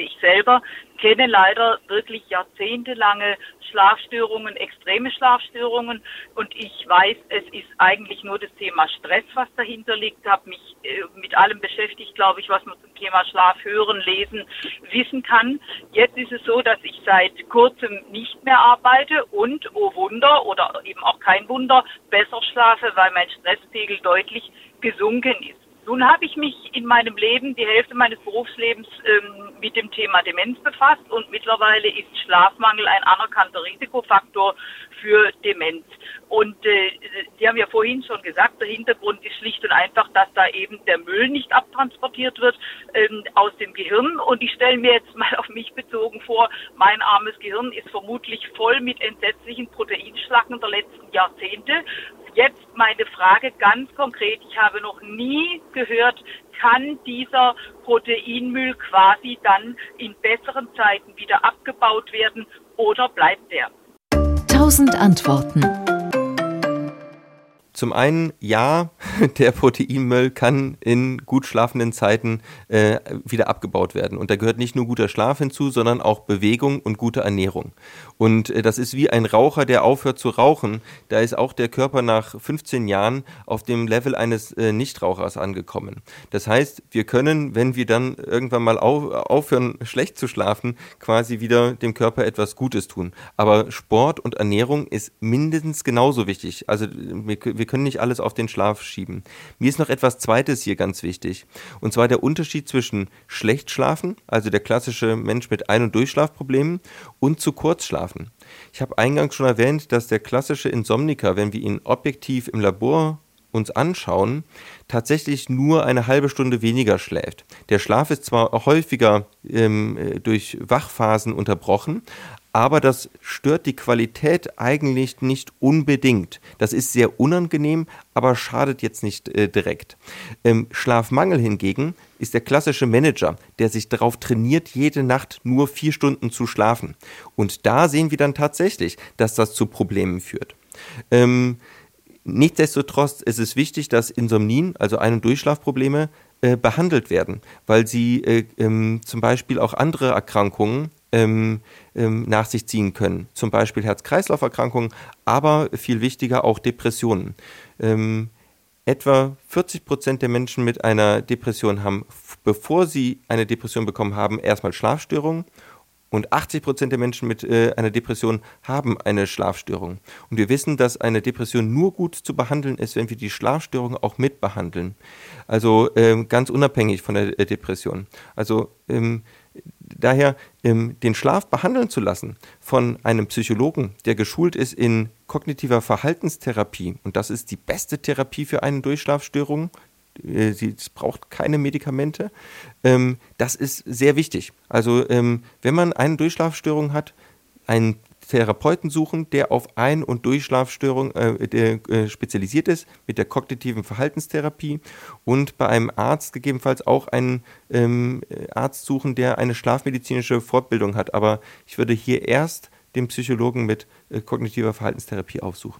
Ich selber kenne leider wirklich jahrzehntelange Schlafstörungen, extreme Schlafstörungen und ich weiß, es ist eigentlich nur das Thema Stress, was dahinter liegt. Habe mich äh, mit allem beschäftigt, glaube ich, was man zum Thema Schlaf hören, lesen, wissen kann. Jetzt ist es so, dass ich seit kurzem nicht mehr arbeite und, oh Wunder, oder eben auch kein Wunder, besser schlafe, weil mein Stresspegel deutlich gesunken ist. Nun habe ich mich in meinem Leben, die Hälfte meines Berufslebens, ähm, mit dem Thema Demenz befasst und mittlerweile ist Schlafmangel ein anerkannter Risikofaktor für Demenz. Und äh, haben ja vorhin schon gesagt, der Hintergrund ist schlicht und einfach, dass da eben der Müll nicht abtransportiert wird ähm, aus dem Gehirn. Und ich stelle mir jetzt mal auf mich bezogen vor, mein armes Gehirn ist vermutlich voll mit entsetzlichen Proteinschlacken der letzten Jahrzehnte. Jetzt meine Frage ganz konkret. Ich habe noch nie gehört, kann dieser Proteinmüll quasi dann in besseren Zeiten wieder abgebaut werden oder bleibt der? Tausend Antworten. Zum einen, ja, der Proteinmüll kann in gut schlafenden Zeiten äh, wieder abgebaut werden. Und da gehört nicht nur guter Schlaf hinzu, sondern auch Bewegung und gute Ernährung. Und äh, das ist wie ein Raucher, der aufhört zu rauchen. Da ist auch der Körper nach 15 Jahren auf dem Level eines äh, Nichtrauchers angekommen. Das heißt, wir können, wenn wir dann irgendwann mal auf, aufhören, schlecht zu schlafen, quasi wieder dem Körper etwas Gutes tun. Aber Sport und Ernährung ist mindestens genauso wichtig. Also wir, wir können nicht alles auf den Schlaf schieben. Mir ist noch etwas Zweites hier ganz wichtig. Und zwar der Unterschied zwischen schlecht schlafen, also der klassische Mensch mit Ein- und Durchschlafproblemen, und zu kurz schlafen. Ich habe eingangs schon erwähnt, dass der klassische Insomniker, wenn wir ihn objektiv im Labor uns anschauen, tatsächlich nur eine halbe Stunde weniger schläft. Der Schlaf ist zwar häufiger ähm, äh, durch Wachphasen unterbrochen, aber das stört die Qualität eigentlich nicht unbedingt. Das ist sehr unangenehm, aber schadet jetzt nicht äh, direkt. Ähm, Schlafmangel hingegen ist der klassische Manager, der sich darauf trainiert, jede Nacht nur vier Stunden zu schlafen. Und da sehen wir dann tatsächlich, dass das zu Problemen führt. Ähm, nichtsdestotrotz ist es wichtig, dass Insomnien, also Ein- und Durchschlafprobleme, äh, behandelt werden, weil sie äh, ähm, zum Beispiel auch andere Erkrankungen ähm, ähm, nach sich ziehen können. Zum Beispiel Herz-Kreislauf-Erkrankungen, aber viel wichtiger auch Depressionen. Ähm, etwa 40 Prozent der Menschen mit einer Depression haben, bevor sie eine Depression bekommen haben, erstmal Schlafstörungen und 80 Prozent der Menschen mit äh, einer Depression haben eine Schlafstörung. Und wir wissen, dass eine Depression nur gut zu behandeln ist, wenn wir die Schlafstörung auch mitbehandeln. Also ähm, ganz unabhängig von der äh, Depression. Also ähm, daher ähm, den Schlaf behandeln zu lassen von einem Psychologen, der geschult ist in kognitiver Verhaltenstherapie, und das ist die beste Therapie für eine Durchschlafstörung, äh, sie braucht keine Medikamente. Ähm, das ist sehr wichtig. Also ähm, wenn man eine Durchschlafstörung hat, einen Therapeuten suchen, der auf Ein- und Durchschlafstörung äh, der, äh, spezialisiert ist, mit der kognitiven Verhaltenstherapie und bei einem Arzt gegebenenfalls auch einen ähm, Arzt suchen, der eine schlafmedizinische Fortbildung hat. Aber ich würde hier erst den Psychologen mit äh, kognitiver Verhaltenstherapie aufsuchen.